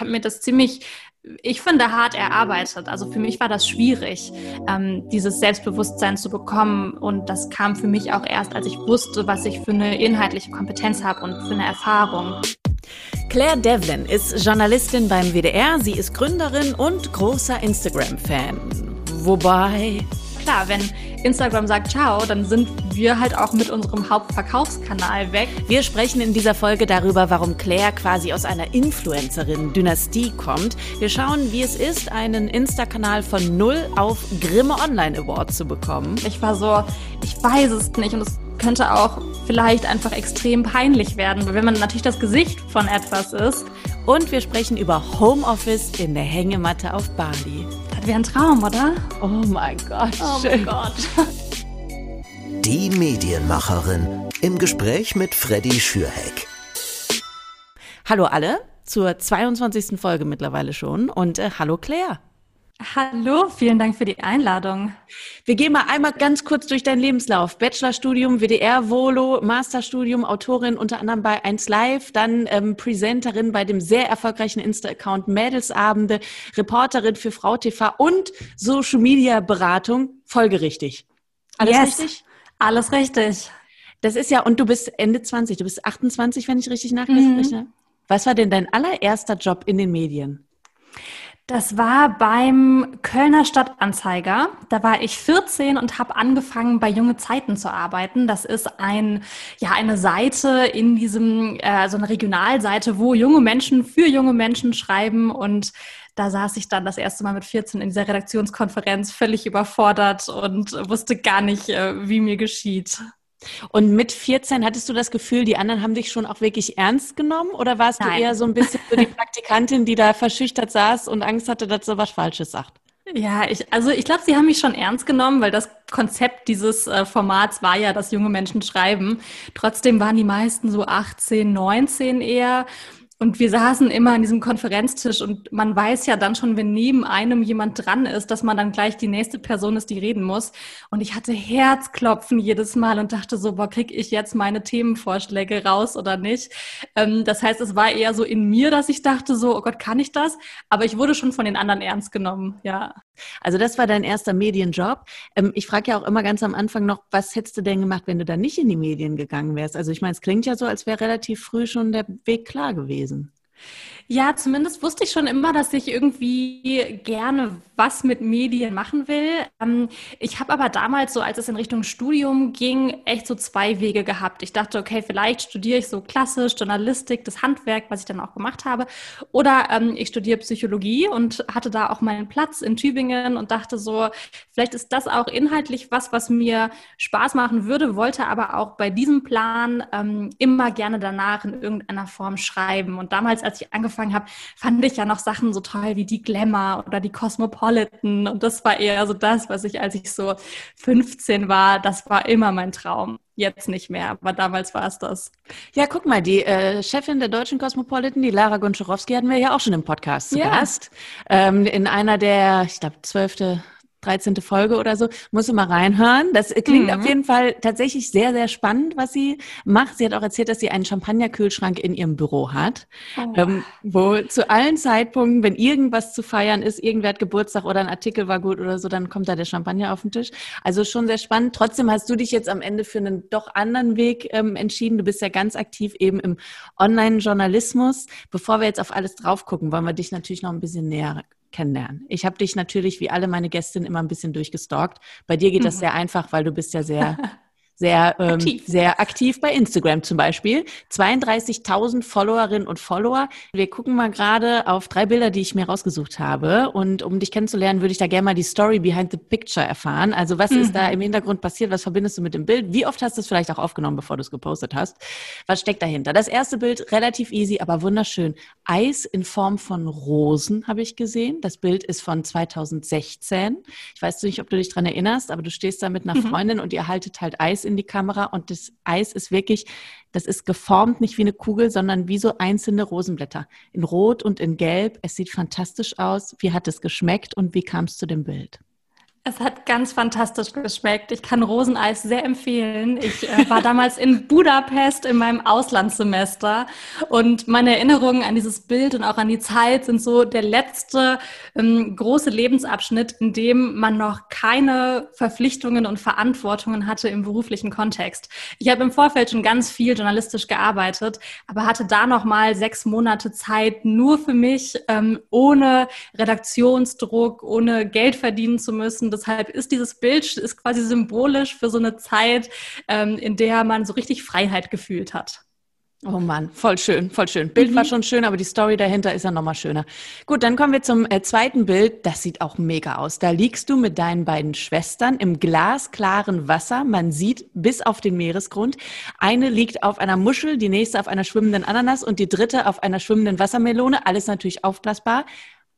ich habe mir das ziemlich ich finde, hart erarbeitet. Also für mich war das schwierig, ähm, dieses Selbstbewusstsein zu bekommen. Und das kam für mich auch erst, als ich wusste, was ich für eine inhaltliche Kompetenz habe und für eine Erfahrung. Claire Devlin ist Journalistin beim WDR. Sie ist Gründerin und großer Instagram-Fan. Wobei klar, wenn Instagram sagt Ciao, dann sind wir halt auch mit unserem Hauptverkaufskanal weg. Wir sprechen in dieser Folge darüber, warum Claire quasi aus einer Influencerin-Dynastie kommt. Wir schauen, wie es ist, einen Insta-Kanal von null auf Grimme Online Award zu bekommen. Ich war so, ich weiß es nicht und es könnte auch vielleicht einfach extrem peinlich werden, wenn man natürlich das Gesicht von etwas ist. Und wir sprechen über Homeoffice in der Hängematte auf Bali. Das wäre ein Traum, oder? Oh mein Gott. Oh mein Gott. Die Medienmacherin im Gespräch mit Freddy Schürheck. Hallo alle zur 22. Folge mittlerweile schon und äh, hallo Claire. Hallo, vielen Dank für die Einladung. Wir gehen mal einmal ganz kurz durch deinen Lebenslauf. Bachelorstudium, WDR, Volo, Masterstudium, Autorin unter anderem bei 1 Live, dann ähm, Presenterin bei dem sehr erfolgreichen Insta-Account Mädelsabende, Reporterin für Frau TV und Social Media Beratung. Folgerichtig. Alles yes. richtig? Alles richtig. Das ist ja, und du bist Ende 20, du bist 28, wenn ich richtig nachrechne. Mhm. Was war denn dein allererster Job in den Medien? Das war beim Kölner Stadtanzeiger. Da war ich 14 und habe angefangen, bei Junge Zeiten zu arbeiten. Das ist ein, ja, eine Seite in diesem, äh, so eine Regionalseite, wo junge Menschen für junge Menschen schreiben und da saß ich dann das erste Mal mit 14 in dieser Redaktionskonferenz völlig überfordert und wusste gar nicht, äh, wie mir geschieht. Und mit 14 hattest du das Gefühl, die anderen haben dich schon auch wirklich ernst genommen? Oder warst Nein. du eher so ein bisschen so die Praktikantin, die da verschüchtert saß und Angst hatte, dass sie was Falsches sagt? Ja, ich, also ich glaube, sie haben mich schon ernst genommen, weil das Konzept dieses äh, Formats war ja, dass junge Menschen schreiben. Trotzdem waren die meisten so 18, 19 eher. Und wir saßen immer an diesem Konferenztisch und man weiß ja dann schon, wenn neben einem jemand dran ist, dass man dann gleich die nächste Person ist, die reden muss. Und ich hatte Herzklopfen jedes Mal und dachte so, boah, krieg ich jetzt meine Themenvorschläge raus oder nicht? Ähm, das heißt, es war eher so in mir, dass ich dachte so, oh Gott, kann ich das? Aber ich wurde schon von den anderen ernst genommen, ja. Also das war dein erster Medienjob. Ähm, ich frage ja auch immer ganz am Anfang noch, was hättest du denn gemacht, wenn du da nicht in die Medien gegangen wärst? Also ich meine, es klingt ja so, als wäre relativ früh schon der Weg klar gewesen gewesen. Ja, zumindest wusste ich schon immer, dass ich irgendwie gerne was mit Medien machen will. Ähm, ich habe aber damals so, als es in Richtung Studium ging, echt so zwei Wege gehabt. Ich dachte, okay, vielleicht studiere ich so klassisch Journalistik, das Handwerk, was ich dann auch gemacht habe. Oder ähm, ich studiere Psychologie und hatte da auch meinen Platz in Tübingen und dachte so, vielleicht ist das auch inhaltlich was, was mir Spaß machen würde, wollte aber auch bei diesem Plan ähm, immer gerne danach in irgendeiner Form schreiben. Und damals, als ich angefangen angefangen habe, fand ich ja noch Sachen so toll wie die Glamour oder die Cosmopolitan. Und das war eher so das, was ich, als ich so 15 war, das war immer mein Traum. Jetzt nicht mehr, aber damals war es das. Ja, guck mal, die äh, Chefin der deutschen Cosmopolitan, die Lara Gonczarowski, hatten wir ja auch schon im Podcast zu ja. Gast. Ähm, in einer der, ich glaube, zwölfte 13. Folge oder so, muss du mal reinhören. Das klingt mhm. auf jeden Fall tatsächlich sehr, sehr spannend, was sie macht. Sie hat auch erzählt, dass sie einen Champagnerkühlschrank in ihrem Büro hat, oh. ähm, wo zu allen Zeitpunkten, wenn irgendwas zu feiern ist, irgendwer hat Geburtstag oder ein Artikel war gut oder so, dann kommt da der Champagner auf den Tisch. Also schon sehr spannend. Trotzdem hast du dich jetzt am Ende für einen doch anderen Weg ähm, entschieden. Du bist ja ganz aktiv eben im Online-Journalismus. Bevor wir jetzt auf alles drauf gucken, wollen wir dich natürlich noch ein bisschen näher kennenlernen. Ich habe dich natürlich wie alle meine Gästinnen immer ein bisschen durchgestalkt. Bei dir geht das mhm. sehr einfach, weil du bist ja sehr sehr, ähm, aktiv. sehr aktiv bei Instagram zum Beispiel. 32.000 Followerinnen und Follower. Wir gucken mal gerade auf drei Bilder, die ich mir rausgesucht habe. Und um dich kennenzulernen, würde ich da gerne mal die Story behind the picture erfahren. Also was mhm. ist da mhm. im Hintergrund passiert? Was verbindest du mit dem Bild? Wie oft hast du es vielleicht auch aufgenommen, bevor du es gepostet hast? Was steckt dahinter? Das erste Bild relativ easy, aber wunderschön. Eis in Form von Rosen habe ich gesehen. Das Bild ist von 2016. Ich weiß nicht, ob du dich dran erinnerst, aber du stehst da mit einer mhm. Freundin und ihr haltet halt Eis in die Kamera und das Eis ist wirklich, das ist geformt nicht wie eine Kugel, sondern wie so einzelne Rosenblätter in Rot und in Gelb. Es sieht fantastisch aus. Wie hat es geschmeckt und wie kam es zu dem Bild? Es hat ganz fantastisch geschmeckt. Ich kann Roseneis sehr empfehlen. Ich äh, war damals in Budapest in meinem Auslandssemester und meine Erinnerungen an dieses Bild und auch an die Zeit sind so der letzte ähm, große Lebensabschnitt, in dem man noch keine Verpflichtungen und Verantwortungen hatte im beruflichen Kontext. Ich habe im Vorfeld schon ganz viel journalistisch gearbeitet, aber hatte da noch mal sechs Monate Zeit nur für mich, ähm, ohne Redaktionsdruck, ohne Geld verdienen zu müssen deshalb ist dieses Bild ist quasi symbolisch für so eine Zeit, ähm, in der man so richtig Freiheit gefühlt hat. Oh Mann, voll schön, voll schön. Bild mhm. war schon schön, aber die Story dahinter ist ja nochmal schöner. Gut, dann kommen wir zum äh, zweiten Bild. Das sieht auch mega aus. Da liegst du mit deinen beiden Schwestern im glasklaren Wasser. Man sieht bis auf den Meeresgrund. Eine liegt auf einer Muschel, die nächste auf einer schwimmenden Ananas und die dritte auf einer schwimmenden Wassermelone. Alles natürlich aufblasbar.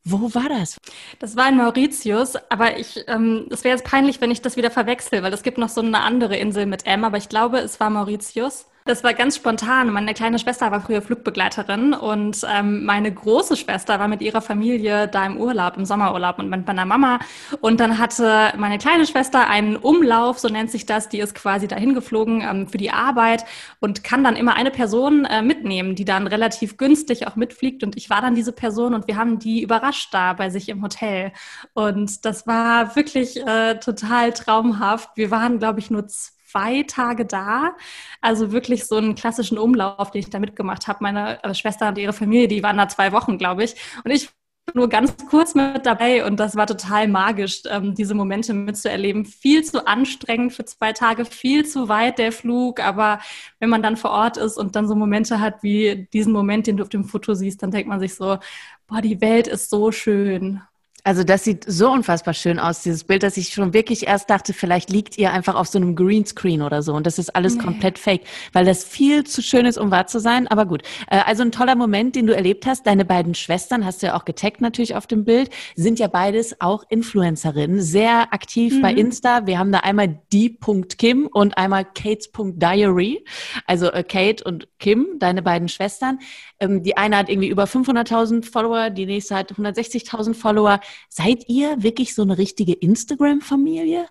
Wo war das? Das war in Mauritius, aber ich, ähm, es wäre jetzt peinlich, wenn ich das wieder verwechsel, weil es gibt noch so eine andere Insel mit M, aber ich glaube, es war Mauritius. Das war ganz spontan. Meine kleine Schwester war früher Flugbegleiterin und ähm, meine große Schwester war mit ihrer Familie da im Urlaub, im Sommerurlaub und mit meiner Mama. Und dann hatte meine kleine Schwester einen Umlauf, so nennt sich das, die ist quasi dahin geflogen ähm, für die Arbeit und kann dann immer eine Person äh, mitnehmen, die dann relativ günstig auch mitfliegt. Und ich war dann diese Person und wir haben die überrascht da bei sich im Hotel. Und das war wirklich äh, total traumhaft. Wir waren, glaube ich, nur zwei zwei Tage da. Also wirklich so einen klassischen Umlauf, den ich da mitgemacht habe. Meine äh, Schwester und ihre Familie, die waren da zwei Wochen, glaube ich. Und ich nur ganz kurz mit dabei und das war total magisch, ähm, diese Momente mitzuerleben. Viel zu anstrengend für zwei Tage, viel zu weit der Flug, aber wenn man dann vor Ort ist und dann so Momente hat wie diesen Moment, den du auf dem Foto siehst, dann denkt man sich so, boah, die Welt ist so schön. Also das sieht so unfassbar schön aus, dieses Bild, dass ich schon wirklich erst dachte, vielleicht liegt ihr einfach auf so einem Greenscreen oder so und das ist alles nee. komplett fake, weil das viel zu schön ist, um wahr zu sein. Aber gut, äh, also ein toller Moment, den du erlebt hast. Deine beiden Schwestern, hast du ja auch getaggt natürlich auf dem Bild, sind ja beides auch Influencerinnen, sehr aktiv mhm. bei Insta. Wir haben da einmal die.kim und einmal Kates.diary, also äh, Kate und Kim, deine beiden Schwestern. Ähm, die eine hat irgendwie über 500.000 Follower, die nächste hat 160.000 Follower. Seid ihr wirklich so eine richtige Instagram-Familie?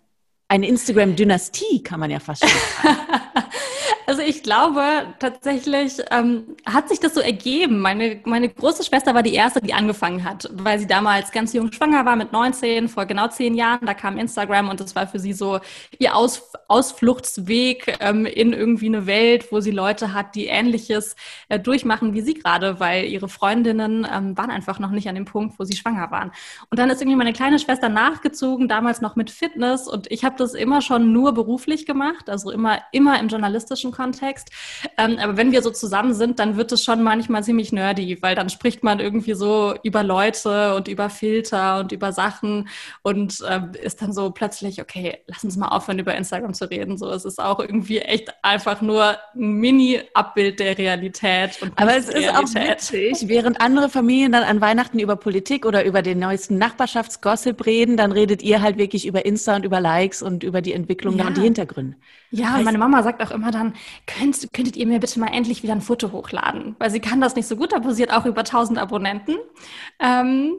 Eine Instagram-Dynastie, kann man ja fast schon sagen. Also ich glaube tatsächlich ähm, hat sich das so ergeben. Meine, meine große Schwester war die erste, die angefangen hat, weil sie damals ganz jung schwanger war mit 19, vor genau zehn Jahren. Da kam Instagram und das war für sie so ihr Aus, Ausfluchtsweg ähm, in irgendwie eine Welt, wo sie Leute hat, die Ähnliches äh, durchmachen wie sie gerade, weil ihre Freundinnen ähm, waren einfach noch nicht an dem Punkt, wo sie schwanger waren. Und dann ist irgendwie meine kleine Schwester nachgezogen, damals noch mit Fitness und ich habe das immer schon nur beruflich gemacht, also immer immer im journalistischen Kontext. Ähm, aber wenn wir so zusammen sind, dann wird es schon manchmal ziemlich nerdy, weil dann spricht man irgendwie so über Leute und über Filter und über Sachen und äh, ist dann so plötzlich, okay, lass uns mal aufhören, über Instagram zu reden. So, es ist auch irgendwie echt einfach nur ein Mini-Abbild der Realität. aber es ist auch witzig, während andere Familien dann an Weihnachten über Politik oder über den neuesten Nachbarschaftsgossip reden, dann redet ihr halt wirklich über Insta und über Likes und über die Entwicklung ja. und die Hintergründe. Ja, und meine Mama sagt auch immer dann, könnt, könntet ihr mir bitte mal endlich wieder ein Foto hochladen? Weil sie kann das nicht so gut, sie hat auch über 1000 Abonnenten. Ähm,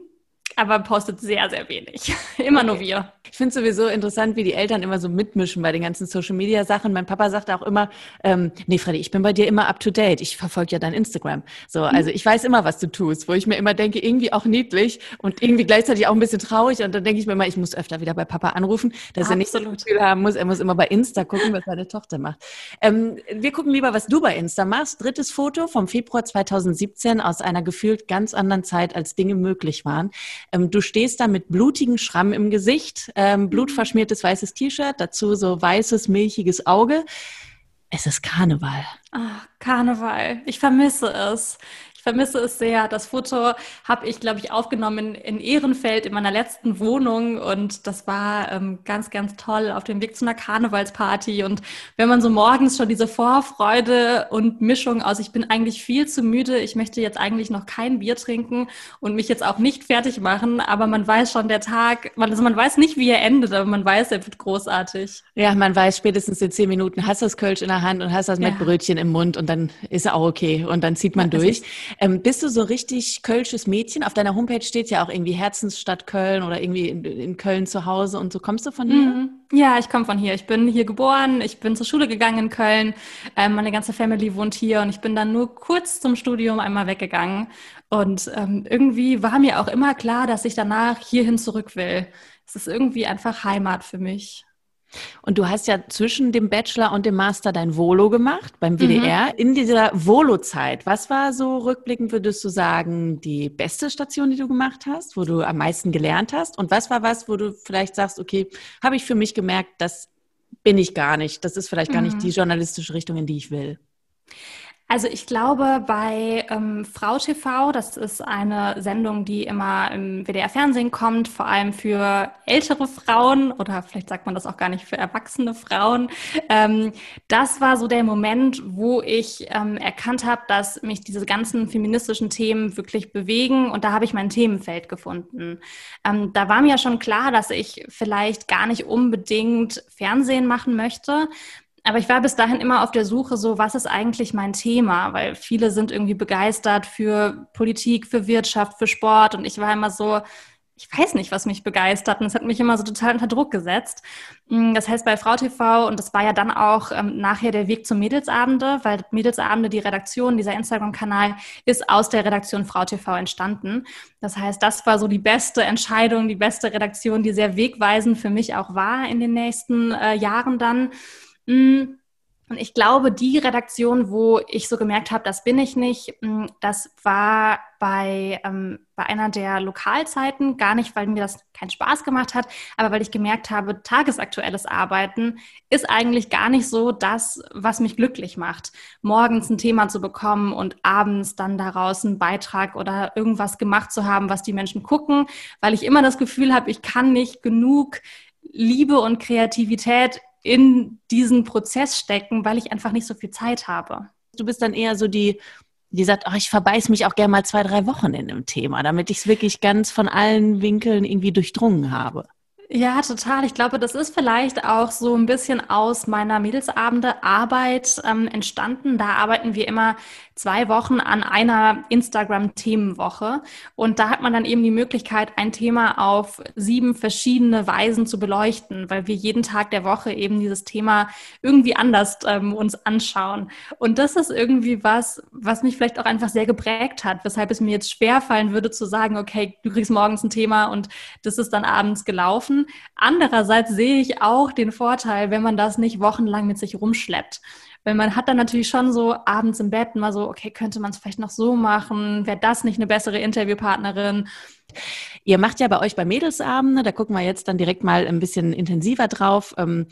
aber postet sehr, sehr wenig. Immer okay. nur wir. Ich finde sowieso interessant, wie die Eltern immer so mitmischen bei den ganzen Social Media Sachen. Mein Papa sagt auch immer, ähm, nee, Freddy, ich bin bei dir immer up to date. Ich verfolge ja dein Instagram. So, mhm. also ich weiß immer, was du tust, wo ich mir immer denke, irgendwie auch niedlich und irgendwie gleichzeitig auch ein bisschen traurig. Und dann denke ich mir immer, ich muss öfter wieder bei Papa anrufen, dass Absolut. er nicht so ein Gefühl haben muss, er muss immer bei Insta gucken, was seine Tochter macht. Ähm, wir gucken lieber, was du bei Insta machst. Drittes Foto vom Februar 2017 aus einer gefühlt ganz anderen Zeit, als Dinge möglich waren. Ähm, du stehst da mit blutigen Schramm im Gesicht ähm, blutverschmiertes weißes T-Shirt, dazu so weißes, milchiges Auge. Es ist Karneval. Ach, Karneval. Ich vermisse es vermisse es sehr. Das Foto habe ich, glaube ich, aufgenommen in, Ehrenfeld in meiner letzten Wohnung und das war ähm, ganz, ganz toll auf dem Weg zu einer Karnevalsparty. Und wenn man so morgens schon diese Vorfreude und Mischung aus, ich bin eigentlich viel zu müde, ich möchte jetzt eigentlich noch kein Bier trinken und mich jetzt auch nicht fertig machen, aber man weiß schon, der Tag, man, also man weiß nicht, wie er endet, aber man weiß, er wird großartig. Ja, man weiß spätestens in zehn Minuten, hast das Kölsch in der Hand und hast das ja. mit Brötchen im Mund und dann ist er auch okay und dann zieht man ja, durch. Ähm, bist du so richtig kölsches Mädchen? Auf deiner Homepage steht ja auch irgendwie Herzensstadt Köln oder irgendwie in, in Köln zu Hause und so. Kommst du von hier? Mhm. Ja, ich komme von hier. Ich bin hier geboren, ich bin zur Schule gegangen in Köln. Ähm, meine ganze Family wohnt hier und ich bin dann nur kurz zum Studium einmal weggegangen. Und ähm, irgendwie war mir auch immer klar, dass ich danach hierhin zurück will. Es ist irgendwie einfach Heimat für mich. Und du hast ja zwischen dem Bachelor und dem Master dein Volo gemacht beim WDR. Mhm. In dieser Volo-Zeit, was war so rückblickend, würdest du sagen, die beste Station, die du gemacht hast, wo du am meisten gelernt hast? Und was war was, wo du vielleicht sagst, okay, habe ich für mich gemerkt, das bin ich gar nicht. Das ist vielleicht gar mhm. nicht die journalistische Richtung, in die ich will. Also ich glaube, bei ähm, Frau TV, das ist eine Sendung, die immer im WDR-Fernsehen kommt, vor allem für ältere Frauen oder vielleicht sagt man das auch gar nicht für erwachsene Frauen. Ähm, das war so der Moment, wo ich ähm, erkannt habe, dass mich diese ganzen feministischen Themen wirklich bewegen und da habe ich mein Themenfeld gefunden. Ähm, da war mir schon klar, dass ich vielleicht gar nicht unbedingt Fernsehen machen möchte, aber ich war bis dahin immer auf der Suche, so was ist eigentlich mein Thema? Weil viele sind irgendwie begeistert für Politik, für Wirtschaft, für Sport. Und ich war immer so, ich weiß nicht, was mich begeistert. Und es hat mich immer so total unter Druck gesetzt. Mm, das heißt, bei Frau TV, und das war ja dann auch ähm, nachher der Weg zum Mädelsabende, weil Mädelsabende, die Redaktion, dieser Instagram-Kanal, ist aus der Redaktion Frau TV entstanden. Das heißt, das war so die beste Entscheidung, die beste Redaktion, die sehr wegweisend für mich auch war in den nächsten äh, Jahren dann. Mm, und ich glaube, die Redaktion, wo ich so gemerkt habe, das bin ich nicht, mm, das war bei, ähm, bei einer der Lokalzeiten, gar nicht, weil mir das keinen Spaß gemacht hat, aber weil ich gemerkt habe, tagesaktuelles Arbeiten ist eigentlich gar nicht so das, was mich glücklich macht. Morgens ein Thema zu bekommen und abends dann daraus einen Beitrag oder irgendwas gemacht zu haben, was die Menschen gucken, weil ich immer das Gefühl habe, ich kann nicht genug Liebe und Kreativität in diesen Prozess stecken, weil ich einfach nicht so viel Zeit habe. Du bist dann eher so die, die sagt, oh, ich verbeiß mich auch gerne mal zwei, drei Wochen in einem Thema, damit ich es wirklich ganz von allen Winkeln irgendwie durchdrungen habe. Ja, total. Ich glaube, das ist vielleicht auch so ein bisschen aus meiner Mädelsabende Arbeit ähm, entstanden. Da arbeiten wir immer zwei Wochen an einer Instagram-Themenwoche. Und da hat man dann eben die Möglichkeit, ein Thema auf sieben verschiedene Weisen zu beleuchten, weil wir jeden Tag der Woche eben dieses Thema irgendwie anders ähm, uns anschauen. Und das ist irgendwie was, was mich vielleicht auch einfach sehr geprägt hat, weshalb es mir jetzt schwerfallen würde zu sagen, okay, du kriegst morgens ein Thema und das ist dann abends gelaufen Andererseits sehe ich auch den Vorteil, wenn man das nicht wochenlang mit sich rumschleppt. Weil man hat dann natürlich schon so abends im Bett mal so, okay, könnte man es vielleicht noch so machen? Wäre das nicht eine bessere Interviewpartnerin? Ihr macht ja bei euch bei Mädelsabende, da gucken wir jetzt dann direkt mal ein bisschen intensiver drauf. Ähm,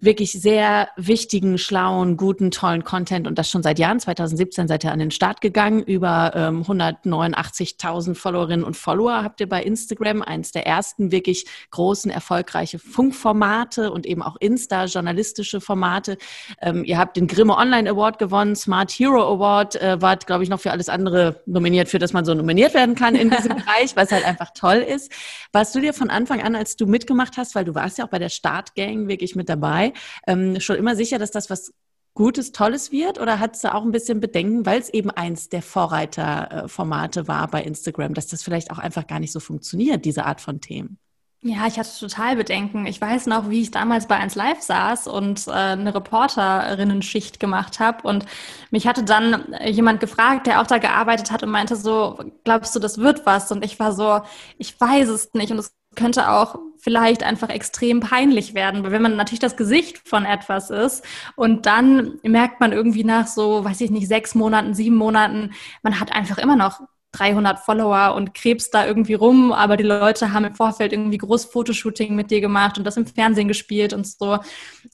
wirklich sehr wichtigen, schlauen, guten, tollen Content und das schon seit Jahren. 2017 seid ihr an den Start gegangen. Über ähm, 189.000 Followerinnen und Follower habt ihr bei Instagram. Eins der ersten wirklich großen, erfolgreiche Funkformate und eben auch Insta-journalistische Formate. Ähm, ihr habt den Grimme Online Award gewonnen, Smart Hero Award, äh, wart, glaube ich, noch für alles andere nominiert, für das man so nominiert werden kann in diesem Bereich, was halt einfach toll ist. Warst du dir von Anfang an, als du mitgemacht hast, weil du warst ja auch bei der Startgang wirklich mit dabei, ähm, schon immer sicher, dass das was Gutes, Tolles wird? Oder hat du auch ein bisschen Bedenken, weil es eben eins der Vorreiterformate war bei Instagram, dass das vielleicht auch einfach gar nicht so funktioniert, diese Art von Themen? Ja, ich hatte total Bedenken. Ich weiß noch, wie ich damals bei 1 Live saß und äh, eine Reporterinnen-Schicht gemacht habe. Und mich hatte dann jemand gefragt, der auch da gearbeitet hat und meinte so, glaubst du, das wird was? Und ich war so, ich weiß es nicht. Und es könnte auch vielleicht einfach extrem peinlich werden, weil wenn man natürlich das Gesicht von etwas ist und dann merkt man irgendwie nach so, weiß ich nicht, sechs Monaten, sieben Monaten, man hat einfach immer noch 300 Follower und krebst da irgendwie rum, aber die Leute haben im Vorfeld irgendwie groß Fotoshooting mit dir gemacht und das im Fernsehen gespielt und so.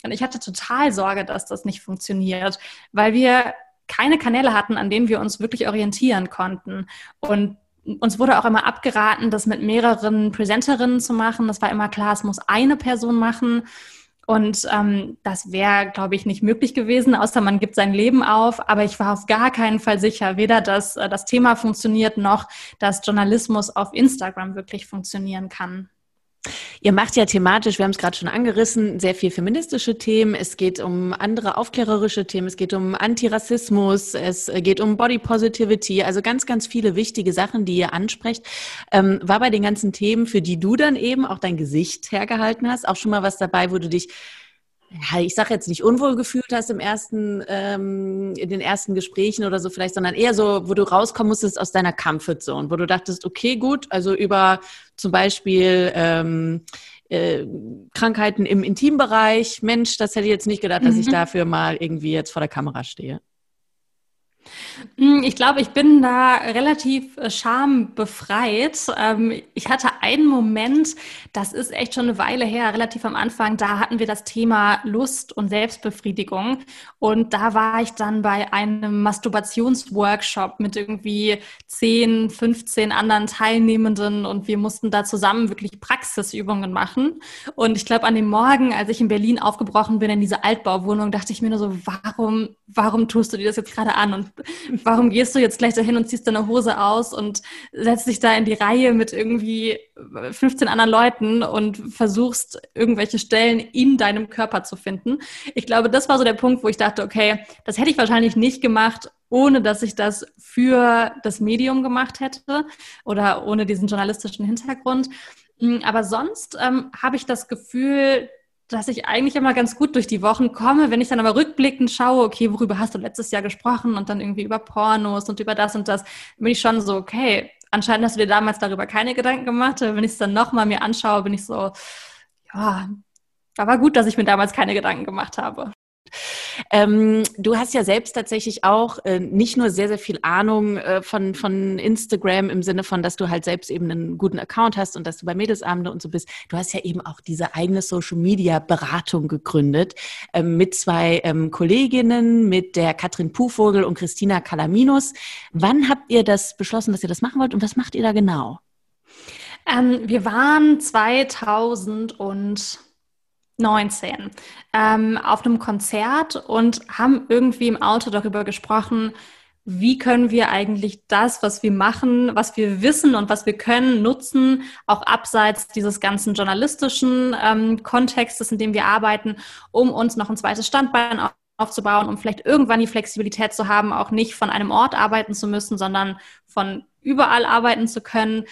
Und ich hatte total Sorge, dass das nicht funktioniert, weil wir keine Kanäle hatten, an denen wir uns wirklich orientieren konnten. Und uns wurde auch immer abgeraten, das mit mehreren Präsenterinnen zu machen. Das war immer klar, es muss eine Person machen. Und ähm, das wäre, glaube ich, nicht möglich gewesen, außer man gibt sein Leben auf. Aber ich war auf gar keinen Fall sicher, weder dass äh, das Thema funktioniert, noch dass Journalismus auf Instagram wirklich funktionieren kann. Ihr macht ja thematisch, wir haben es gerade schon angerissen, sehr viel feministische Themen. Es geht um andere aufklärerische Themen. Es geht um Antirassismus. Es geht um Body Positivity. Also ganz, ganz viele wichtige Sachen, die ihr ansprecht. Ähm, war bei den ganzen Themen, für die du dann eben auch dein Gesicht hergehalten hast, auch schon mal was dabei, wo du dich ja, ich sage jetzt nicht unwohl gefühlt hast im ersten, ähm, in den ersten Gesprächen oder so vielleicht, sondern eher so, wo du rauskommen musstest aus deiner Comfortzone, wo du dachtest, okay, gut, also über zum Beispiel ähm, äh, Krankheiten im Intimbereich, Mensch, das hätte ich jetzt nicht gedacht, dass ich mhm. dafür mal irgendwie jetzt vor der Kamera stehe. Hm, ich glaube, ich bin da relativ äh, schambefreit. Ähm, ich hatte einen Moment, das ist echt schon eine Weile her, relativ am Anfang, da hatten wir das Thema Lust und Selbstbefriedigung. Und da war ich dann bei einem Masturbationsworkshop mit irgendwie 10, 15 anderen Teilnehmenden und wir mussten da zusammen wirklich Praxisübungen machen. Und ich glaube, an dem Morgen, als ich in Berlin aufgebrochen bin in diese Altbauwohnung, dachte ich mir nur so, warum, warum tust du dir das jetzt gerade an? Und warum gehst du jetzt gleich dahin und ziehst deine Hose aus und setzt dich da in die Reihe mit irgendwie 15 anderen Leuten und versuchst irgendwelche Stellen in deinem Körper zu finden? Ich glaube, das war so der Punkt, wo ich dachte, okay, das hätte ich wahrscheinlich nicht gemacht, ohne dass ich das für das Medium gemacht hätte oder ohne diesen journalistischen Hintergrund. Aber sonst ähm, habe ich das Gefühl, dass ich eigentlich immer ganz gut durch die Wochen komme. Wenn ich dann aber rückblickend schaue, okay, worüber hast du letztes Jahr gesprochen und dann irgendwie über Pornos und über das und das, bin ich schon so, okay, anscheinend hast du dir damals darüber keine Gedanken gemacht. Wenn ich es dann nochmal mir anschaue, bin ich so, ja, aber gut, dass ich mir damals keine Gedanken gemacht habe. Ähm, du hast ja selbst tatsächlich auch äh, nicht nur sehr, sehr viel Ahnung äh, von, von Instagram im Sinne von, dass du halt selbst eben einen guten Account hast und dass du bei Mädelsabende und so bist. Du hast ja eben auch diese eigene Social Media Beratung gegründet ähm, mit zwei ähm, Kolleginnen, mit der Katrin Puhvogel und Christina Kalaminus. Wann habt ihr das beschlossen, dass ihr das machen wollt und was macht ihr da genau? Ähm, wir waren 2000 und 19 ähm, auf einem Konzert und haben irgendwie im Auto darüber gesprochen, wie können wir eigentlich das, was wir machen, was wir wissen und was wir können, nutzen, auch abseits dieses ganzen journalistischen ähm, Kontextes, in dem wir arbeiten, um uns noch ein zweites Standbein aufzubauen, um vielleicht irgendwann die Flexibilität zu haben, auch nicht von einem Ort arbeiten zu müssen, sondern von überall arbeiten zu können.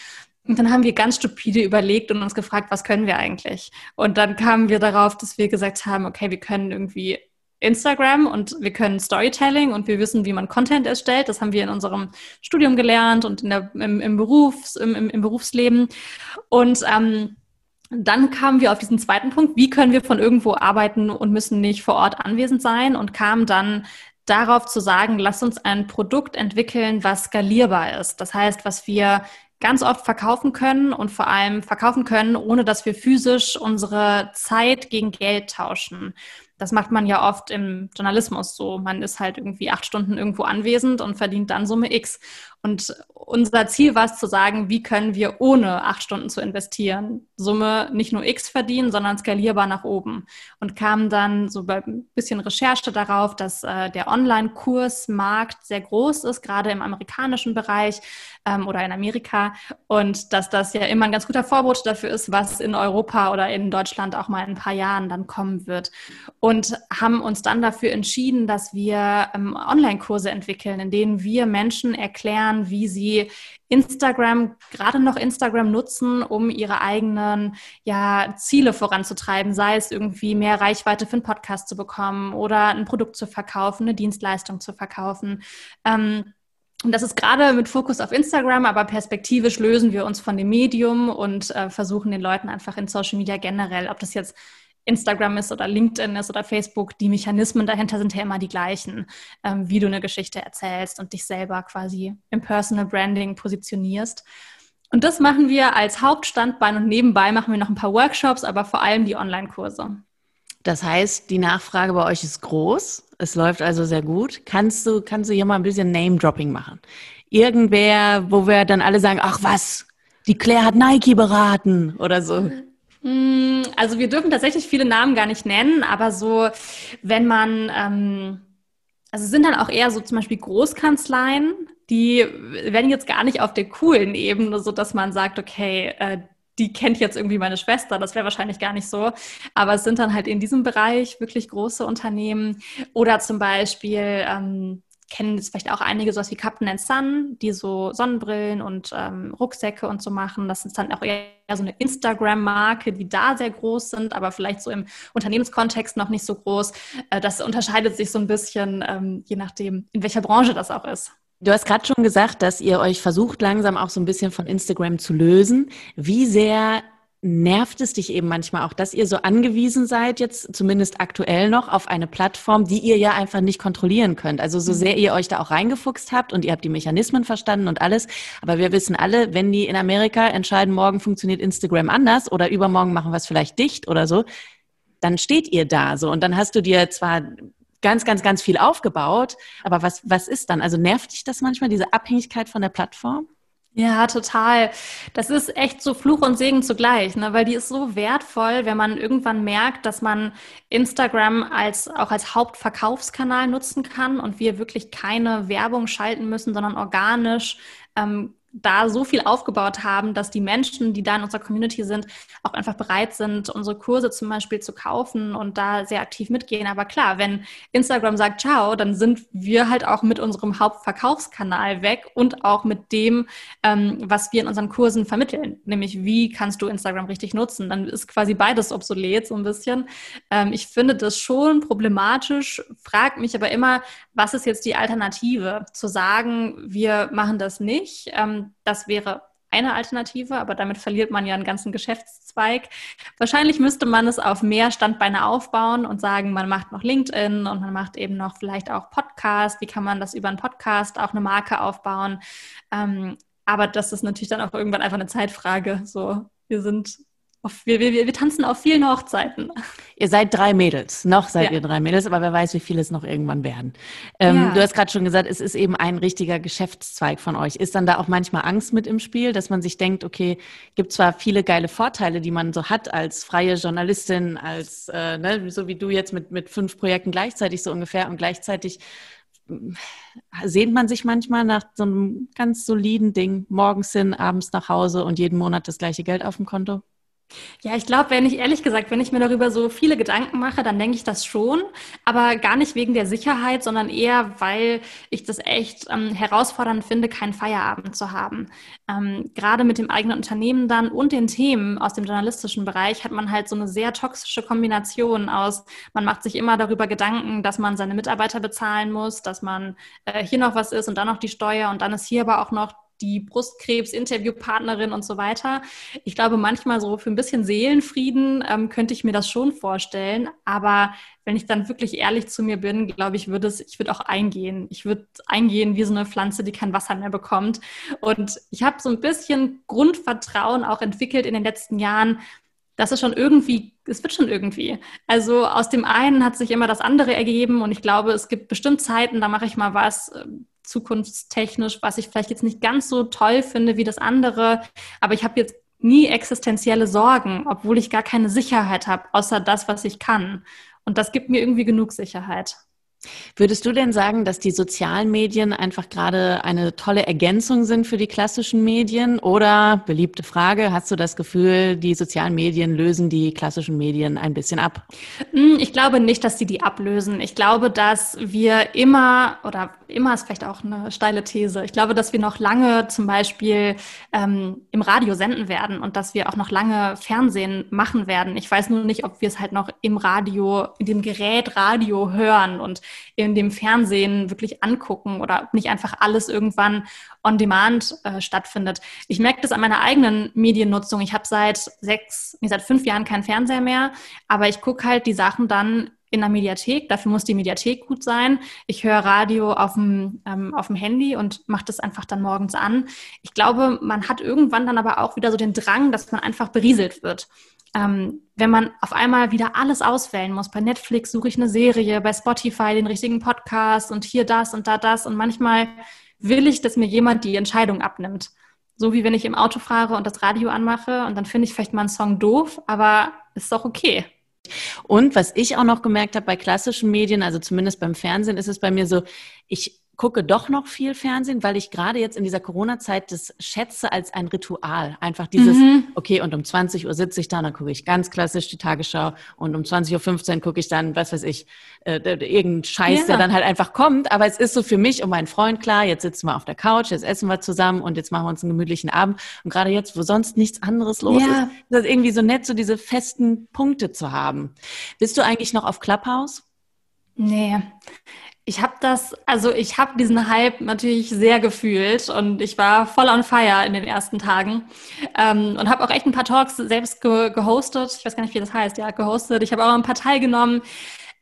Und dann haben wir ganz stupide überlegt und uns gefragt, was können wir eigentlich? Und dann kamen wir darauf, dass wir gesagt haben, okay, wir können irgendwie Instagram und wir können Storytelling und wir wissen, wie man Content erstellt. Das haben wir in unserem Studium gelernt und in der, im, im, Berufs-, im, im, Berufsleben. Und ähm, dann kamen wir auf diesen zweiten Punkt, wie können wir von irgendwo arbeiten und müssen nicht vor Ort anwesend sein und kamen dann darauf zu sagen, lass uns ein Produkt entwickeln, was skalierbar ist. Das heißt, was wir ganz oft verkaufen können und vor allem verkaufen können, ohne dass wir physisch unsere Zeit gegen Geld tauschen. Das macht man ja oft im Journalismus so. Man ist halt irgendwie acht Stunden irgendwo anwesend und verdient dann Summe X. Und unser Ziel war es zu sagen, wie können wir ohne acht Stunden zu investieren Summe nicht nur X verdienen, sondern skalierbar nach oben. Und kam dann so bei ein bisschen Recherche darauf, dass äh, der Online-Kursmarkt sehr groß ist, gerade im amerikanischen Bereich ähm, oder in Amerika. Und dass das ja immer ein ganz guter Vorbote dafür ist, was in Europa oder in Deutschland auch mal in ein paar Jahren dann kommen wird. Und haben uns dann dafür entschieden, dass wir ähm, Online-Kurse entwickeln, in denen wir Menschen erklären, erklären, wie sie Instagram, gerade noch Instagram nutzen, um ihre eigenen ja, Ziele voranzutreiben, sei es irgendwie mehr Reichweite für einen Podcast zu bekommen oder ein Produkt zu verkaufen, eine Dienstleistung zu verkaufen. Ähm, und das ist gerade mit Fokus auf Instagram, aber perspektivisch lösen wir uns von dem Medium und äh, versuchen den Leuten einfach in Social Media generell, ob das jetzt Instagram ist oder LinkedIn ist oder Facebook, die Mechanismen dahinter sind ja immer die gleichen, ähm, wie du eine Geschichte erzählst und dich selber quasi im Personal Branding positionierst. Und das machen wir als Hauptstandbein und nebenbei machen wir noch ein paar Workshops, aber vor allem die Online-Kurse. Das heißt, die Nachfrage bei euch ist groß. Es läuft also sehr gut. Kannst du, kannst du hier mal ein bisschen Name-Dropping machen? Irgendwer, wo wir dann alle sagen, ach was, die Claire hat Nike beraten oder so. Hm, also wir dürfen tatsächlich viele Namen gar nicht nennen, aber so, wenn man, ähm, also sind dann auch eher so zum Beispiel Großkanzleien, die werden jetzt gar nicht auf der coolen Ebene, so dass man sagt, okay, äh, die kennt jetzt irgendwie meine Schwester. Das wäre wahrscheinlich gar nicht so. Aber es sind dann halt in diesem Bereich wirklich große Unternehmen oder zum Beispiel ähm, kennen jetzt vielleicht auch einige sowas wie Captain and Sun, die so Sonnenbrillen und ähm, Rucksäcke und so machen. Das ist dann auch eher so eine Instagram-Marke, die da sehr groß sind, aber vielleicht so im Unternehmenskontext noch nicht so groß. Äh, das unterscheidet sich so ein bisschen, ähm, je nachdem, in welcher Branche das auch ist. Du hast gerade schon gesagt, dass ihr euch versucht, langsam auch so ein bisschen von Instagram zu lösen. Wie sehr nervt es dich eben manchmal auch, dass ihr so angewiesen seid, jetzt zumindest aktuell noch, auf eine Plattform, die ihr ja einfach nicht kontrollieren könnt. Also so sehr ihr euch da auch reingefuchst habt und ihr habt die Mechanismen verstanden und alles. Aber wir wissen alle, wenn die in Amerika entscheiden, morgen funktioniert Instagram anders oder übermorgen machen wir es vielleicht dicht oder so, dann steht ihr da so. Und dann hast du dir zwar ganz, ganz, ganz viel aufgebaut, aber was, was ist dann? Also nervt dich das manchmal, diese Abhängigkeit von der Plattform? Ja, total. Das ist echt so Fluch und Segen zugleich, ne? weil die ist so wertvoll, wenn man irgendwann merkt, dass man Instagram als, auch als Hauptverkaufskanal nutzen kann und wir wirklich keine Werbung schalten müssen, sondern organisch ähm, da so viel aufgebaut haben, dass die Menschen, die da in unserer Community sind, auch einfach bereit sind, unsere Kurse zum Beispiel zu kaufen und da sehr aktiv mitgehen. Aber klar, wenn Instagram sagt, ciao, dann sind wir halt auch mit unserem Hauptverkaufskanal weg und auch mit dem, ähm, was wir in unseren Kursen vermitteln. Nämlich, wie kannst du Instagram richtig nutzen? Dann ist quasi beides obsolet so ein bisschen. Ähm, ich finde das schon problematisch, frag mich aber immer, was ist jetzt die Alternative? Zu sagen, wir machen das nicht. Ähm, das wäre eine Alternative, aber damit verliert man ja einen ganzen Geschäftszweig. Wahrscheinlich müsste man es auf mehr Standbeine aufbauen und sagen, man macht noch LinkedIn und man macht eben noch vielleicht auch Podcast. Wie kann man das über einen Podcast auch eine Marke aufbauen? Ähm, aber das ist natürlich dann auch irgendwann einfach eine Zeitfrage. So, wir sind auf, wir, wir, wir tanzen auf vielen Hochzeiten. Ihr seid drei Mädels. Noch seid ja. ihr drei Mädels, aber wer weiß, wie viele es noch irgendwann werden. Ähm, ja. Du hast gerade schon gesagt, es ist eben ein richtiger Geschäftszweig von euch. Ist dann da auch manchmal Angst mit im Spiel, dass man sich denkt, okay, gibt zwar viele geile Vorteile, die man so hat als freie Journalistin, als äh, ne, so wie du jetzt mit, mit fünf Projekten gleichzeitig so ungefähr und gleichzeitig hm, sehnt man sich manchmal nach so einem ganz soliden Ding, morgens hin, abends nach Hause und jeden Monat das gleiche Geld auf dem Konto? Ja, ich glaube, wenn ich ehrlich gesagt, wenn ich mir darüber so viele Gedanken mache, dann denke ich das schon, aber gar nicht wegen der Sicherheit, sondern eher, weil ich das echt ähm, herausfordernd finde, keinen Feierabend zu haben. Ähm, gerade mit dem eigenen Unternehmen dann und den Themen aus dem journalistischen Bereich hat man halt so eine sehr toxische Kombination aus, man macht sich immer darüber Gedanken, dass man seine Mitarbeiter bezahlen muss, dass man äh, hier noch was ist und dann noch die Steuer und dann ist hier aber auch noch die Brustkrebs-Interviewpartnerin und so weiter. Ich glaube, manchmal so für ein bisschen Seelenfrieden ähm, könnte ich mir das schon vorstellen. Aber wenn ich dann wirklich ehrlich zu mir bin, glaube ich, würde es, ich würde auch eingehen. Ich würde eingehen wie so eine Pflanze, die kein Wasser mehr bekommt. Und ich habe so ein bisschen Grundvertrauen auch entwickelt in den letzten Jahren, dass es schon irgendwie, es wird schon irgendwie. Also aus dem einen hat sich immer das andere ergeben und ich glaube, es gibt bestimmt Zeiten, da mache ich mal was, ähm, zukunftstechnisch, was ich vielleicht jetzt nicht ganz so toll finde wie das andere. Aber ich habe jetzt nie existenzielle Sorgen, obwohl ich gar keine Sicherheit habe, außer das, was ich kann. Und das gibt mir irgendwie genug Sicherheit. Würdest du denn sagen, dass die sozialen Medien einfach gerade eine tolle Ergänzung sind für die klassischen Medien? Oder, beliebte Frage, hast du das Gefühl, die sozialen Medien lösen die klassischen Medien ein bisschen ab? Hm, ich glaube nicht, dass sie die ablösen. Ich glaube, dass wir immer, oder immer ist vielleicht auch eine steile These, ich glaube, dass wir noch lange zum Beispiel ähm, im Radio senden werden und dass wir auch noch lange Fernsehen machen werden. Ich weiß nur nicht, ob wir es halt noch im Radio, in dem Gerät Radio hören und in dem Fernsehen wirklich angucken oder nicht einfach alles irgendwann on demand äh, stattfindet. Ich merke das an meiner eigenen Mediennutzung. Ich habe seit sechs, nee, seit fünf Jahren keinen Fernseher mehr, aber ich gucke halt die Sachen dann in der Mediathek. Dafür muss die Mediathek gut sein. Ich höre Radio auf dem, ähm, auf dem Handy und mache das einfach dann morgens an. Ich glaube, man hat irgendwann dann aber auch wieder so den Drang, dass man einfach berieselt wird ähm, wenn man auf einmal wieder alles auswählen muss. Bei Netflix suche ich eine Serie, bei Spotify den richtigen Podcast und hier das und da das. Und manchmal will ich, dass mir jemand die Entscheidung abnimmt. So wie wenn ich im Auto fahre und das Radio anmache und dann finde ich vielleicht mal einen Song doof, aber ist doch okay. Und was ich auch noch gemerkt habe bei klassischen Medien, also zumindest beim Fernsehen, ist es bei mir so, ich gucke doch noch viel Fernsehen, weil ich gerade jetzt in dieser Corona-Zeit das schätze als ein Ritual. Einfach dieses, mhm. okay, und um 20 Uhr sitze ich da, dann gucke ich ganz klassisch die Tagesschau und um 20.15 Uhr gucke ich dann, was weiß ich, äh, irgendeinen Scheiß, ja. der dann halt einfach kommt. Aber es ist so für mich und meinen Freund klar, jetzt sitzen wir auf der Couch, jetzt essen wir zusammen und jetzt machen wir uns einen gemütlichen Abend. Und gerade jetzt, wo sonst nichts anderes los ja. ist, ist das irgendwie so nett, so diese festen Punkte zu haben. Bist du eigentlich noch auf Clubhouse? Nee. Ich habe das, also ich habe diesen Hype natürlich sehr gefühlt und ich war voll on fire in den ersten Tagen ähm, und habe auch echt ein paar Talks selbst ge gehostet. Ich weiß gar nicht, wie das heißt, ja, gehostet. Ich habe auch ein paar teilgenommen,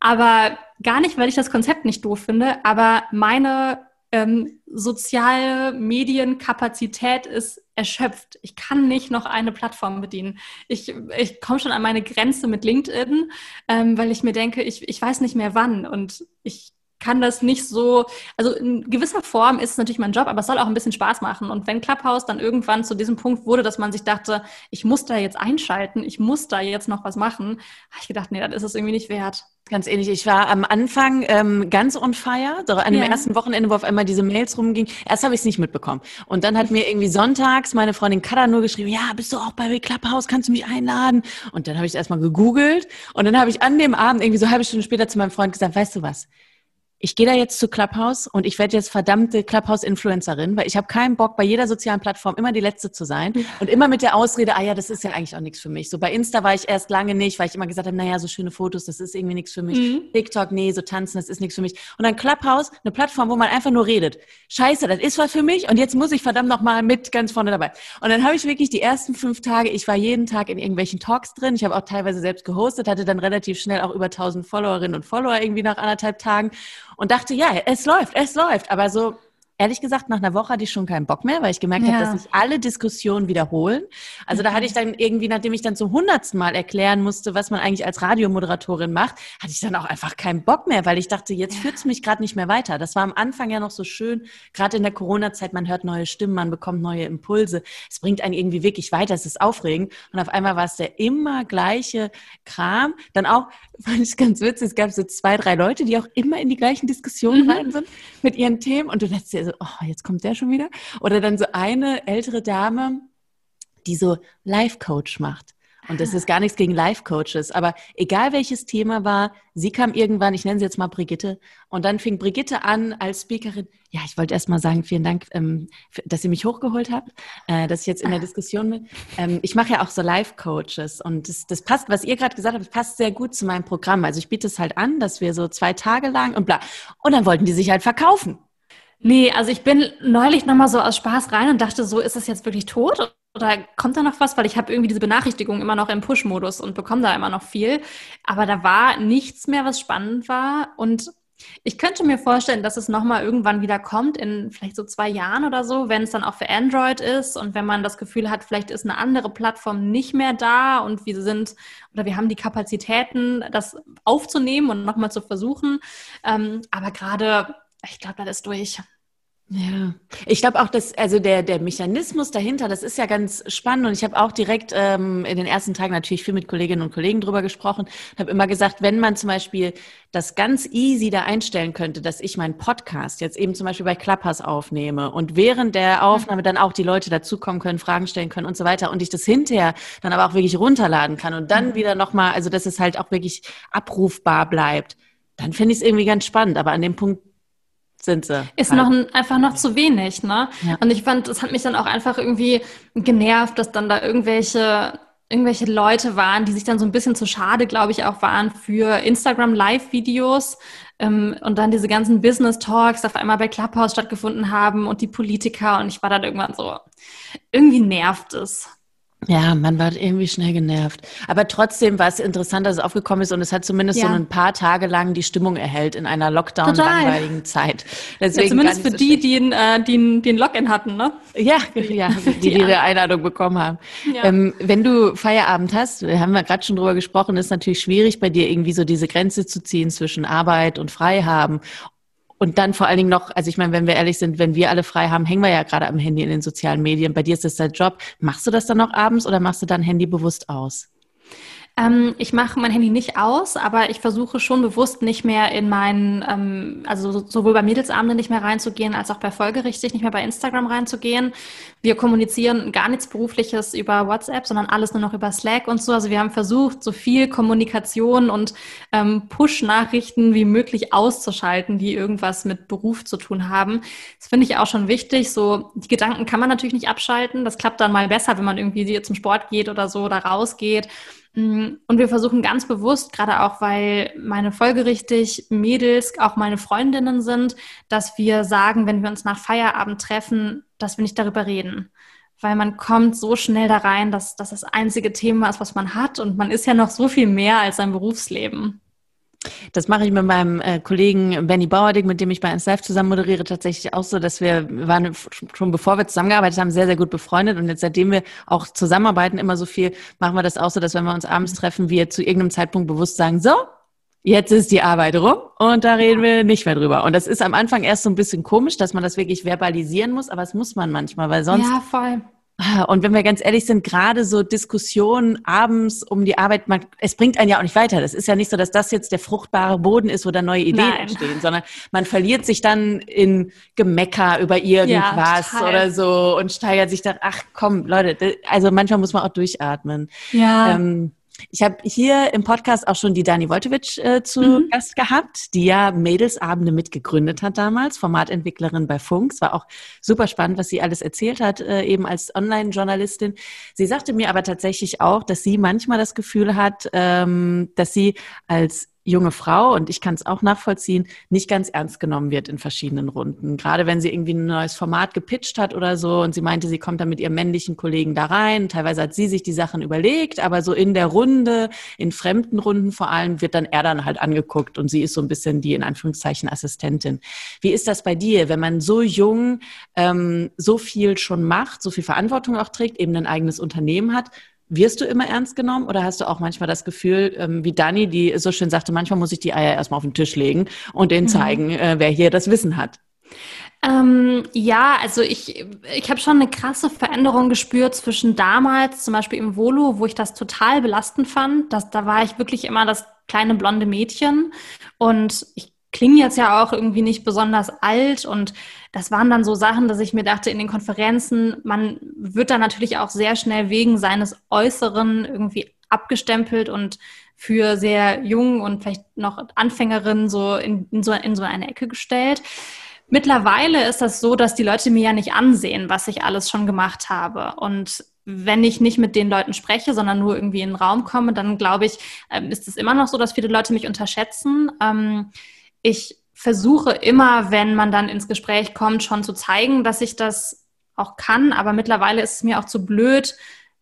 aber gar nicht, weil ich das Konzept nicht doof finde, aber meine ähm, soziale Medienkapazität ist erschöpft. Ich kann nicht noch eine Plattform bedienen. Ich, ich komme schon an meine Grenze mit LinkedIn, ähm, weil ich mir denke, ich, ich weiß nicht mehr wann und ich kann das nicht so, also in gewisser Form ist es natürlich mein Job, aber es soll auch ein bisschen Spaß machen. Und wenn Clubhouse dann irgendwann zu diesem Punkt wurde, dass man sich dachte, ich muss da jetzt einschalten, ich muss da jetzt noch was machen, habe ich gedacht, nee, das ist es irgendwie nicht wert. Ganz ähnlich. Ich war am Anfang ähm, ganz on fire, so an dem ja. ersten Wochenende, wo auf einmal diese Mails rumging. Erst habe ich es nicht mitbekommen. Und dann hat mir irgendwie sonntags meine Freundin Kada nur geschrieben, ja, bist du auch bei Clubhouse, kannst du mich einladen? Und dann habe ich es erstmal gegoogelt. Und dann habe ich an dem Abend, irgendwie so eine halbe Stunde später zu meinem Freund gesagt, weißt du was? Ich gehe da jetzt zu Clubhouse und ich werde jetzt verdammte Clubhouse-Influencerin, weil ich habe keinen Bock, bei jeder sozialen Plattform immer die Letzte zu sein und immer mit der Ausrede, ah ja, das ist ja eigentlich auch nichts für mich. So bei Insta war ich erst lange nicht, weil ich immer gesagt habe, naja, so schöne Fotos, das ist irgendwie nichts für mich. Mhm. TikTok, nee, so tanzen, das ist nichts für mich. Und dann Clubhouse, eine Plattform, wo man einfach nur redet. Scheiße, das ist was für mich und jetzt muss ich verdammt nochmal mit ganz vorne dabei. Und dann habe ich wirklich die ersten fünf Tage, ich war jeden Tag in irgendwelchen Talks drin, ich habe auch teilweise selbst gehostet, hatte dann relativ schnell auch über 1000 Followerinnen und Follower irgendwie nach anderthalb Tagen und dachte, ja, es läuft, es läuft. Aber so ehrlich gesagt, nach einer Woche hatte ich schon keinen Bock mehr, weil ich gemerkt ja. habe, dass sich alle Diskussionen wiederholen. Also mhm. da hatte ich dann irgendwie, nachdem ich dann zum hundertsten Mal erklären musste, was man eigentlich als Radiomoderatorin macht, hatte ich dann auch einfach keinen Bock mehr, weil ich dachte, jetzt ja. führt es mich gerade nicht mehr weiter. Das war am Anfang ja noch so schön, gerade in der Corona-Zeit, man hört neue Stimmen, man bekommt neue Impulse. Es bringt einen irgendwie wirklich weiter, es ist aufregend. Und auf einmal war es der immer gleiche Kram. Dann auch, fand ich ganz witzig, es gab so zwei, drei Leute, die auch immer in die gleichen Diskussionen mhm. rein sind mit ihren Themen. Und du dachtest dir so, so, oh, jetzt kommt der schon wieder. Oder dann so eine ältere Dame, die so Life-Coach macht. Und das ist gar nichts gegen Life-Coaches, aber egal welches Thema war, sie kam irgendwann, ich nenne sie jetzt mal Brigitte, und dann fing Brigitte an als Speakerin. Ja, ich wollte erst mal sagen, vielen Dank, ähm, dass ihr mich hochgeholt habt, äh, dass ich jetzt in der Diskussion bin. Ähm, ich mache ja auch so Life-Coaches und das, das passt, was ihr gerade gesagt habt, passt sehr gut zu meinem Programm. Also ich biete es halt an, dass wir so zwei Tage lang und bla. Und dann wollten die sich halt verkaufen. Nee, also ich bin neulich nochmal so aus Spaß rein und dachte so, ist das jetzt wirklich tot? Oder kommt da noch was? Weil ich habe irgendwie diese Benachrichtigung immer noch im Push-Modus und bekomme da immer noch viel. Aber da war nichts mehr, was spannend war. Und ich könnte mir vorstellen, dass es nochmal irgendwann wieder kommt, in vielleicht so zwei Jahren oder so, wenn es dann auch für Android ist und wenn man das Gefühl hat, vielleicht ist eine andere Plattform nicht mehr da und wir sind oder wir haben die Kapazitäten, das aufzunehmen und nochmal zu versuchen. Ähm, aber gerade ich glaube, das ist durch. Ja, ich glaube auch, dass also der der Mechanismus dahinter, das ist ja ganz spannend und ich habe auch direkt ähm, in den ersten Tagen natürlich viel mit Kolleginnen und Kollegen drüber gesprochen. Habe immer gesagt, wenn man zum Beispiel das ganz easy da einstellen könnte, dass ich meinen Podcast jetzt eben zum Beispiel bei Clubhouse aufnehme und während der Aufnahme dann auch die Leute dazukommen können, Fragen stellen können und so weiter und ich das hinterher dann aber auch wirklich runterladen kann und dann mhm. wieder nochmal, also dass es halt auch wirklich abrufbar bleibt, dann finde ich es irgendwie ganz spannend. Aber an dem Punkt sind sie. Ist halt. noch ein, einfach noch zu wenig, ne? Ja. Und ich fand, es hat mich dann auch einfach irgendwie genervt, dass dann da irgendwelche irgendwelche Leute waren, die sich dann so ein bisschen zu schade, glaube ich, auch waren für Instagram Live-Videos ähm, und dann diese ganzen Business Talks auf einmal bei Clubhouse stattgefunden haben und die Politiker und ich war dann irgendwann so, irgendwie nervt es. Ja, man war irgendwie schnell genervt. Aber trotzdem war es interessant, dass es aufgekommen ist und es hat zumindest ja. so ein paar Tage lang die Stimmung erhellt in einer Lockdown-langweiligen Zeit. Deswegen ja, zumindest für so die, die einen, äh, die, die einen Login hatten, ne? Ja, ja die, die ihre Einladung bekommen haben. Ja. Ähm, wenn du Feierabend hast, wir haben ja gerade schon drüber gesprochen, ist natürlich schwierig bei dir irgendwie so diese Grenze zu ziehen zwischen Arbeit und Freihaben. Und dann vor allen Dingen noch, also ich meine, wenn wir ehrlich sind, wenn wir alle frei haben, hängen wir ja gerade am Handy in den sozialen Medien. Bei dir ist das dein Job. Machst du das dann noch abends oder machst du dein Handy bewusst aus? Ähm, ich mache mein Handy nicht aus, aber ich versuche schon bewusst nicht mehr in meinen, ähm, also sowohl bei Mädelsabenden nicht mehr reinzugehen, als auch bei Folgerichtig nicht mehr bei Instagram reinzugehen. Wir kommunizieren gar nichts Berufliches über WhatsApp, sondern alles nur noch über Slack und so. Also wir haben versucht, so viel Kommunikation und ähm, Push-Nachrichten wie möglich auszuschalten, die irgendwas mit Beruf zu tun haben. Das finde ich auch schon wichtig. So, die Gedanken kann man natürlich nicht abschalten. Das klappt dann mal besser, wenn man irgendwie zum Sport geht oder so oder rausgeht. Mm, und wir versuchen ganz bewusst, gerade auch weil meine folgerichtig Mädels auch meine Freundinnen sind, dass wir sagen, wenn wir uns nach Feierabend treffen, dass wir nicht darüber reden. Weil man kommt so schnell da rein, dass das das einzige Thema ist, was man hat. Und man ist ja noch so viel mehr als sein Berufsleben. Das mache ich mit meinem äh, Kollegen Benny Bauerdick, mit dem ich bei 1 Live zusammen moderiere, tatsächlich auch so, dass wir, waren schon bevor wir zusammengearbeitet haben, sehr, sehr gut befreundet und jetzt seitdem wir auch zusammenarbeiten immer so viel, machen wir das auch so, dass wenn wir uns abends treffen, wir zu irgendeinem Zeitpunkt bewusst sagen, so, jetzt ist die Arbeit rum und da reden wir nicht mehr drüber. Und das ist am Anfang erst so ein bisschen komisch, dass man das wirklich verbalisieren muss, aber es muss man manchmal, weil sonst... Ja, voll und wenn wir ganz ehrlich sind, gerade so Diskussionen abends um die Arbeit, man, es bringt einen ja auch nicht weiter. Das ist ja nicht so, dass das jetzt der fruchtbare Boden ist, wo dann neue Ideen Nein. entstehen, sondern man verliert sich dann in Gemecker über irgendwas ja, oder so und steigert sich dann, ach komm, Leute, also manchmal muss man auch durchatmen. Ja. Ähm, ich habe hier im Podcast auch schon die Dani Woltewitsch äh, zu mhm. Gast gehabt, die ja Mädelsabende mitgegründet hat damals, Formatentwicklerin bei Funk. Es war auch super spannend, was sie alles erzählt hat, äh, eben als Online-Journalistin. Sie sagte mir aber tatsächlich auch, dass sie manchmal das Gefühl hat, ähm, dass sie als junge Frau, und ich kann es auch nachvollziehen, nicht ganz ernst genommen wird in verschiedenen Runden. Gerade wenn sie irgendwie ein neues Format gepitcht hat oder so und sie meinte, sie kommt dann mit ihrem männlichen Kollegen da rein. Teilweise hat sie sich die Sachen überlegt, aber so in der Runde, in fremden Runden vor allem, wird dann er dann halt angeguckt und sie ist so ein bisschen die in Anführungszeichen Assistentin. Wie ist das bei dir, wenn man so jung ähm, so viel schon macht, so viel Verantwortung auch trägt, eben ein eigenes Unternehmen hat? Wirst du immer ernst genommen oder hast du auch manchmal das Gefühl, ähm, wie Dani, die so schön sagte, manchmal muss ich die Eier erstmal auf den Tisch legen und denen mhm. zeigen, äh, wer hier das Wissen hat? Ähm, ja, also ich, ich habe schon eine krasse Veränderung gespürt zwischen damals, zum Beispiel im Volo, wo ich das total belastend fand. Dass, da war ich wirklich immer das kleine blonde Mädchen. Und ich klinge jetzt ja auch irgendwie nicht besonders alt und das waren dann so Sachen, dass ich mir dachte, in den Konferenzen, man wird da natürlich auch sehr schnell wegen seines Äußeren irgendwie abgestempelt und für sehr jung und vielleicht noch Anfängerinnen so in, in, so in so eine Ecke gestellt. Mittlerweile ist das so, dass die Leute mir ja nicht ansehen, was ich alles schon gemacht habe. Und wenn ich nicht mit den Leuten spreche, sondern nur irgendwie in den Raum komme, dann glaube ich, ähm, ist es immer noch so, dass viele Leute mich unterschätzen. Ich versuche immer, wenn man dann ins Gespräch kommt, schon zu zeigen, dass ich das auch kann. Aber mittlerweile ist es mir auch zu blöd,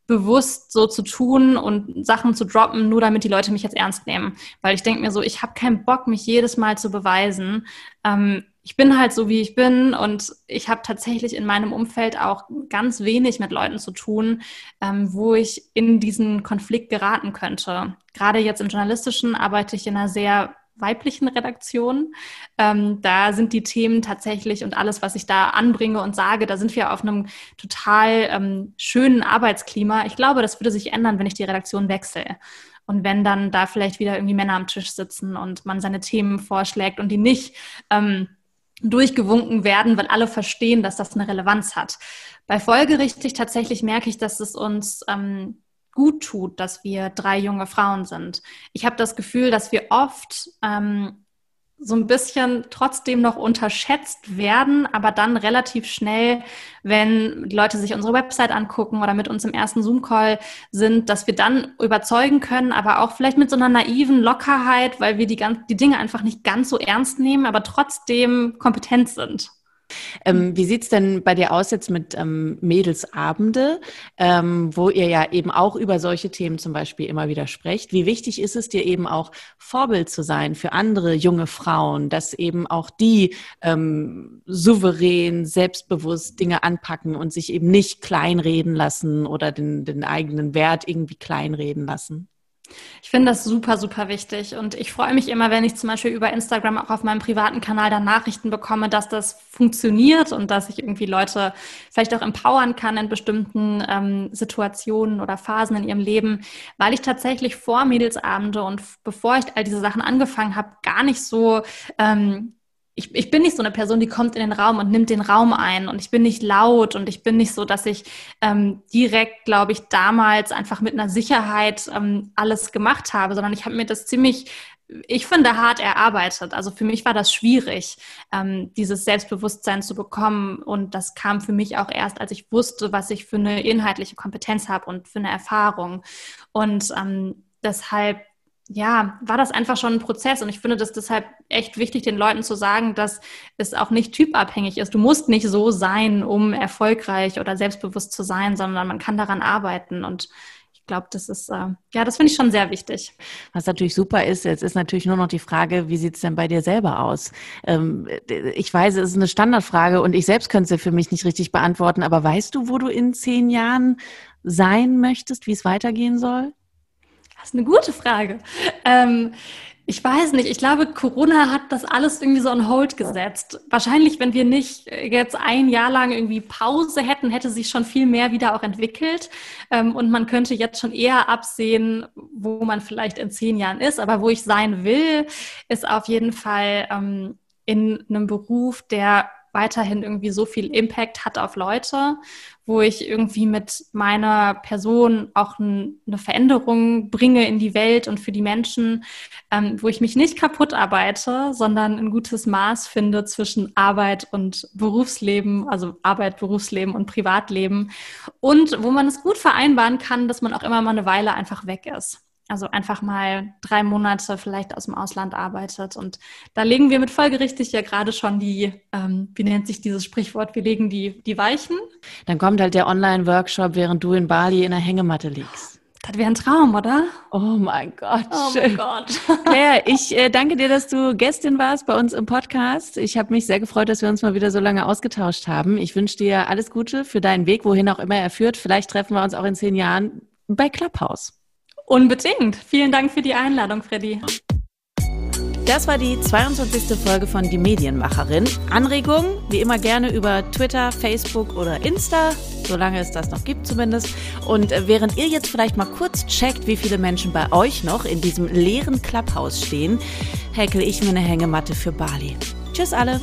bewusst so zu tun und Sachen zu droppen, nur damit die Leute mich jetzt ernst nehmen. Weil ich denke mir so, ich habe keinen Bock, mich jedes Mal zu beweisen. Ähm, ich bin halt so, wie ich bin und ich habe tatsächlich in meinem Umfeld auch ganz wenig mit Leuten zu tun, ähm, wo ich in diesen Konflikt geraten könnte. Gerade jetzt im Journalistischen arbeite ich in einer sehr weiblichen Redaktion. Ähm, da sind die Themen tatsächlich und alles, was ich da anbringe und sage, da sind wir auf einem total ähm, schönen Arbeitsklima. Ich glaube, das würde sich ändern, wenn ich die Redaktion wechsle. Und wenn dann da vielleicht wieder irgendwie Männer am Tisch sitzen und man seine Themen vorschlägt und die nicht ähm, durchgewunken werden, weil alle verstehen, dass das eine Relevanz hat. Bei Folgerichtig tatsächlich merke ich, dass es uns ähm, gut tut, dass wir drei junge Frauen sind. Ich habe das Gefühl, dass wir oft ähm, so ein bisschen trotzdem noch unterschätzt werden, aber dann relativ schnell, wenn die Leute sich unsere Website angucken oder mit uns im ersten Zoom-Call sind, dass wir dann überzeugen können, aber auch vielleicht mit so einer naiven Lockerheit, weil wir die, die Dinge einfach nicht ganz so ernst nehmen, aber trotzdem kompetent sind. Ähm, wie sieht's denn bei dir aus jetzt mit ähm, Mädelsabende, ähm, wo ihr ja eben auch über solche Themen zum Beispiel immer wieder sprecht? Wie wichtig ist es dir eben auch Vorbild zu sein für andere junge Frauen, dass eben auch die ähm, souverän, selbstbewusst Dinge anpacken und sich eben nicht kleinreden lassen oder den, den eigenen Wert irgendwie kleinreden lassen? Ich finde das super, super wichtig. Und ich freue mich immer, wenn ich zum Beispiel über Instagram auch auf meinem privaten Kanal dann Nachrichten bekomme, dass das funktioniert und dass ich irgendwie Leute vielleicht auch empowern kann in bestimmten ähm, Situationen oder Phasen in ihrem Leben, weil ich tatsächlich vor Mädelsabende und bevor ich all diese Sachen angefangen habe, gar nicht so ähm, ich, ich bin nicht so eine Person, die kommt in den Raum und nimmt den Raum ein und ich bin nicht laut und ich bin nicht so, dass ich ähm, direkt, glaube ich, damals einfach mit einer Sicherheit ähm, alles gemacht habe, sondern ich habe mir das ziemlich ich finde, hart erarbeitet. Also für mich war das schwierig, ähm, dieses Selbstbewusstsein zu bekommen. Und das kam für mich auch erst, als ich wusste, was ich für eine inhaltliche Kompetenz habe und für eine Erfahrung. Und ähm, deshalb ja, war das einfach schon ein Prozess. Und ich finde das deshalb echt wichtig, den Leuten zu sagen, dass es auch nicht typabhängig ist. Du musst nicht so sein, um erfolgreich oder selbstbewusst zu sein, sondern man kann daran arbeiten. Und ich glaube, das ist, äh, ja, das finde ich schon sehr wichtig. Was natürlich super ist, jetzt ist natürlich nur noch die Frage, wie sieht es denn bei dir selber aus? Ähm, ich weiß, es ist eine Standardfrage und ich selbst könnte sie für mich nicht richtig beantworten, aber weißt du, wo du in zehn Jahren sein möchtest, wie es weitergehen soll? Ist eine gute Frage. Ähm, ich weiß nicht. Ich glaube, Corona hat das alles irgendwie so on hold gesetzt. Wahrscheinlich, wenn wir nicht jetzt ein Jahr lang irgendwie Pause hätten, hätte sich schon viel mehr wieder auch entwickelt. Ähm, und man könnte jetzt schon eher absehen, wo man vielleicht in zehn Jahren ist. Aber wo ich sein will, ist auf jeden Fall ähm, in einem Beruf, der weiterhin irgendwie so viel Impact hat auf Leute, wo ich irgendwie mit meiner Person auch ein, eine Veränderung bringe in die Welt und für die Menschen, ähm, wo ich mich nicht kaputt arbeite, sondern ein gutes Maß finde zwischen Arbeit und Berufsleben, also Arbeit, Berufsleben und Privatleben und wo man es gut vereinbaren kann, dass man auch immer mal eine Weile einfach weg ist. Also einfach mal drei Monate vielleicht aus dem Ausland arbeitet. Und da legen wir mit folgerichtig ja gerade schon die, ähm, wie nennt sich dieses Sprichwort, wir legen die, die Weichen. Dann kommt halt der Online-Workshop, während du in Bali in der Hängematte liegst. Das wäre ein Traum, oder? Oh mein Gott. Oh mein Gott. Claire, ich äh, danke dir, dass du Gästin warst bei uns im Podcast. Ich habe mich sehr gefreut, dass wir uns mal wieder so lange ausgetauscht haben. Ich wünsche dir alles Gute für deinen Weg, wohin auch immer er führt. Vielleicht treffen wir uns auch in zehn Jahren bei Clubhouse. Unbedingt. Vielen Dank für die Einladung, Freddy. Das war die 22. Folge von Die Medienmacherin. Anregungen, wie immer gerne über Twitter, Facebook oder Insta, solange es das noch gibt zumindest. Und während ihr jetzt vielleicht mal kurz checkt, wie viele Menschen bei euch noch in diesem leeren Clubhaus stehen, häkel ich mir eine Hängematte für Bali. Tschüss alle!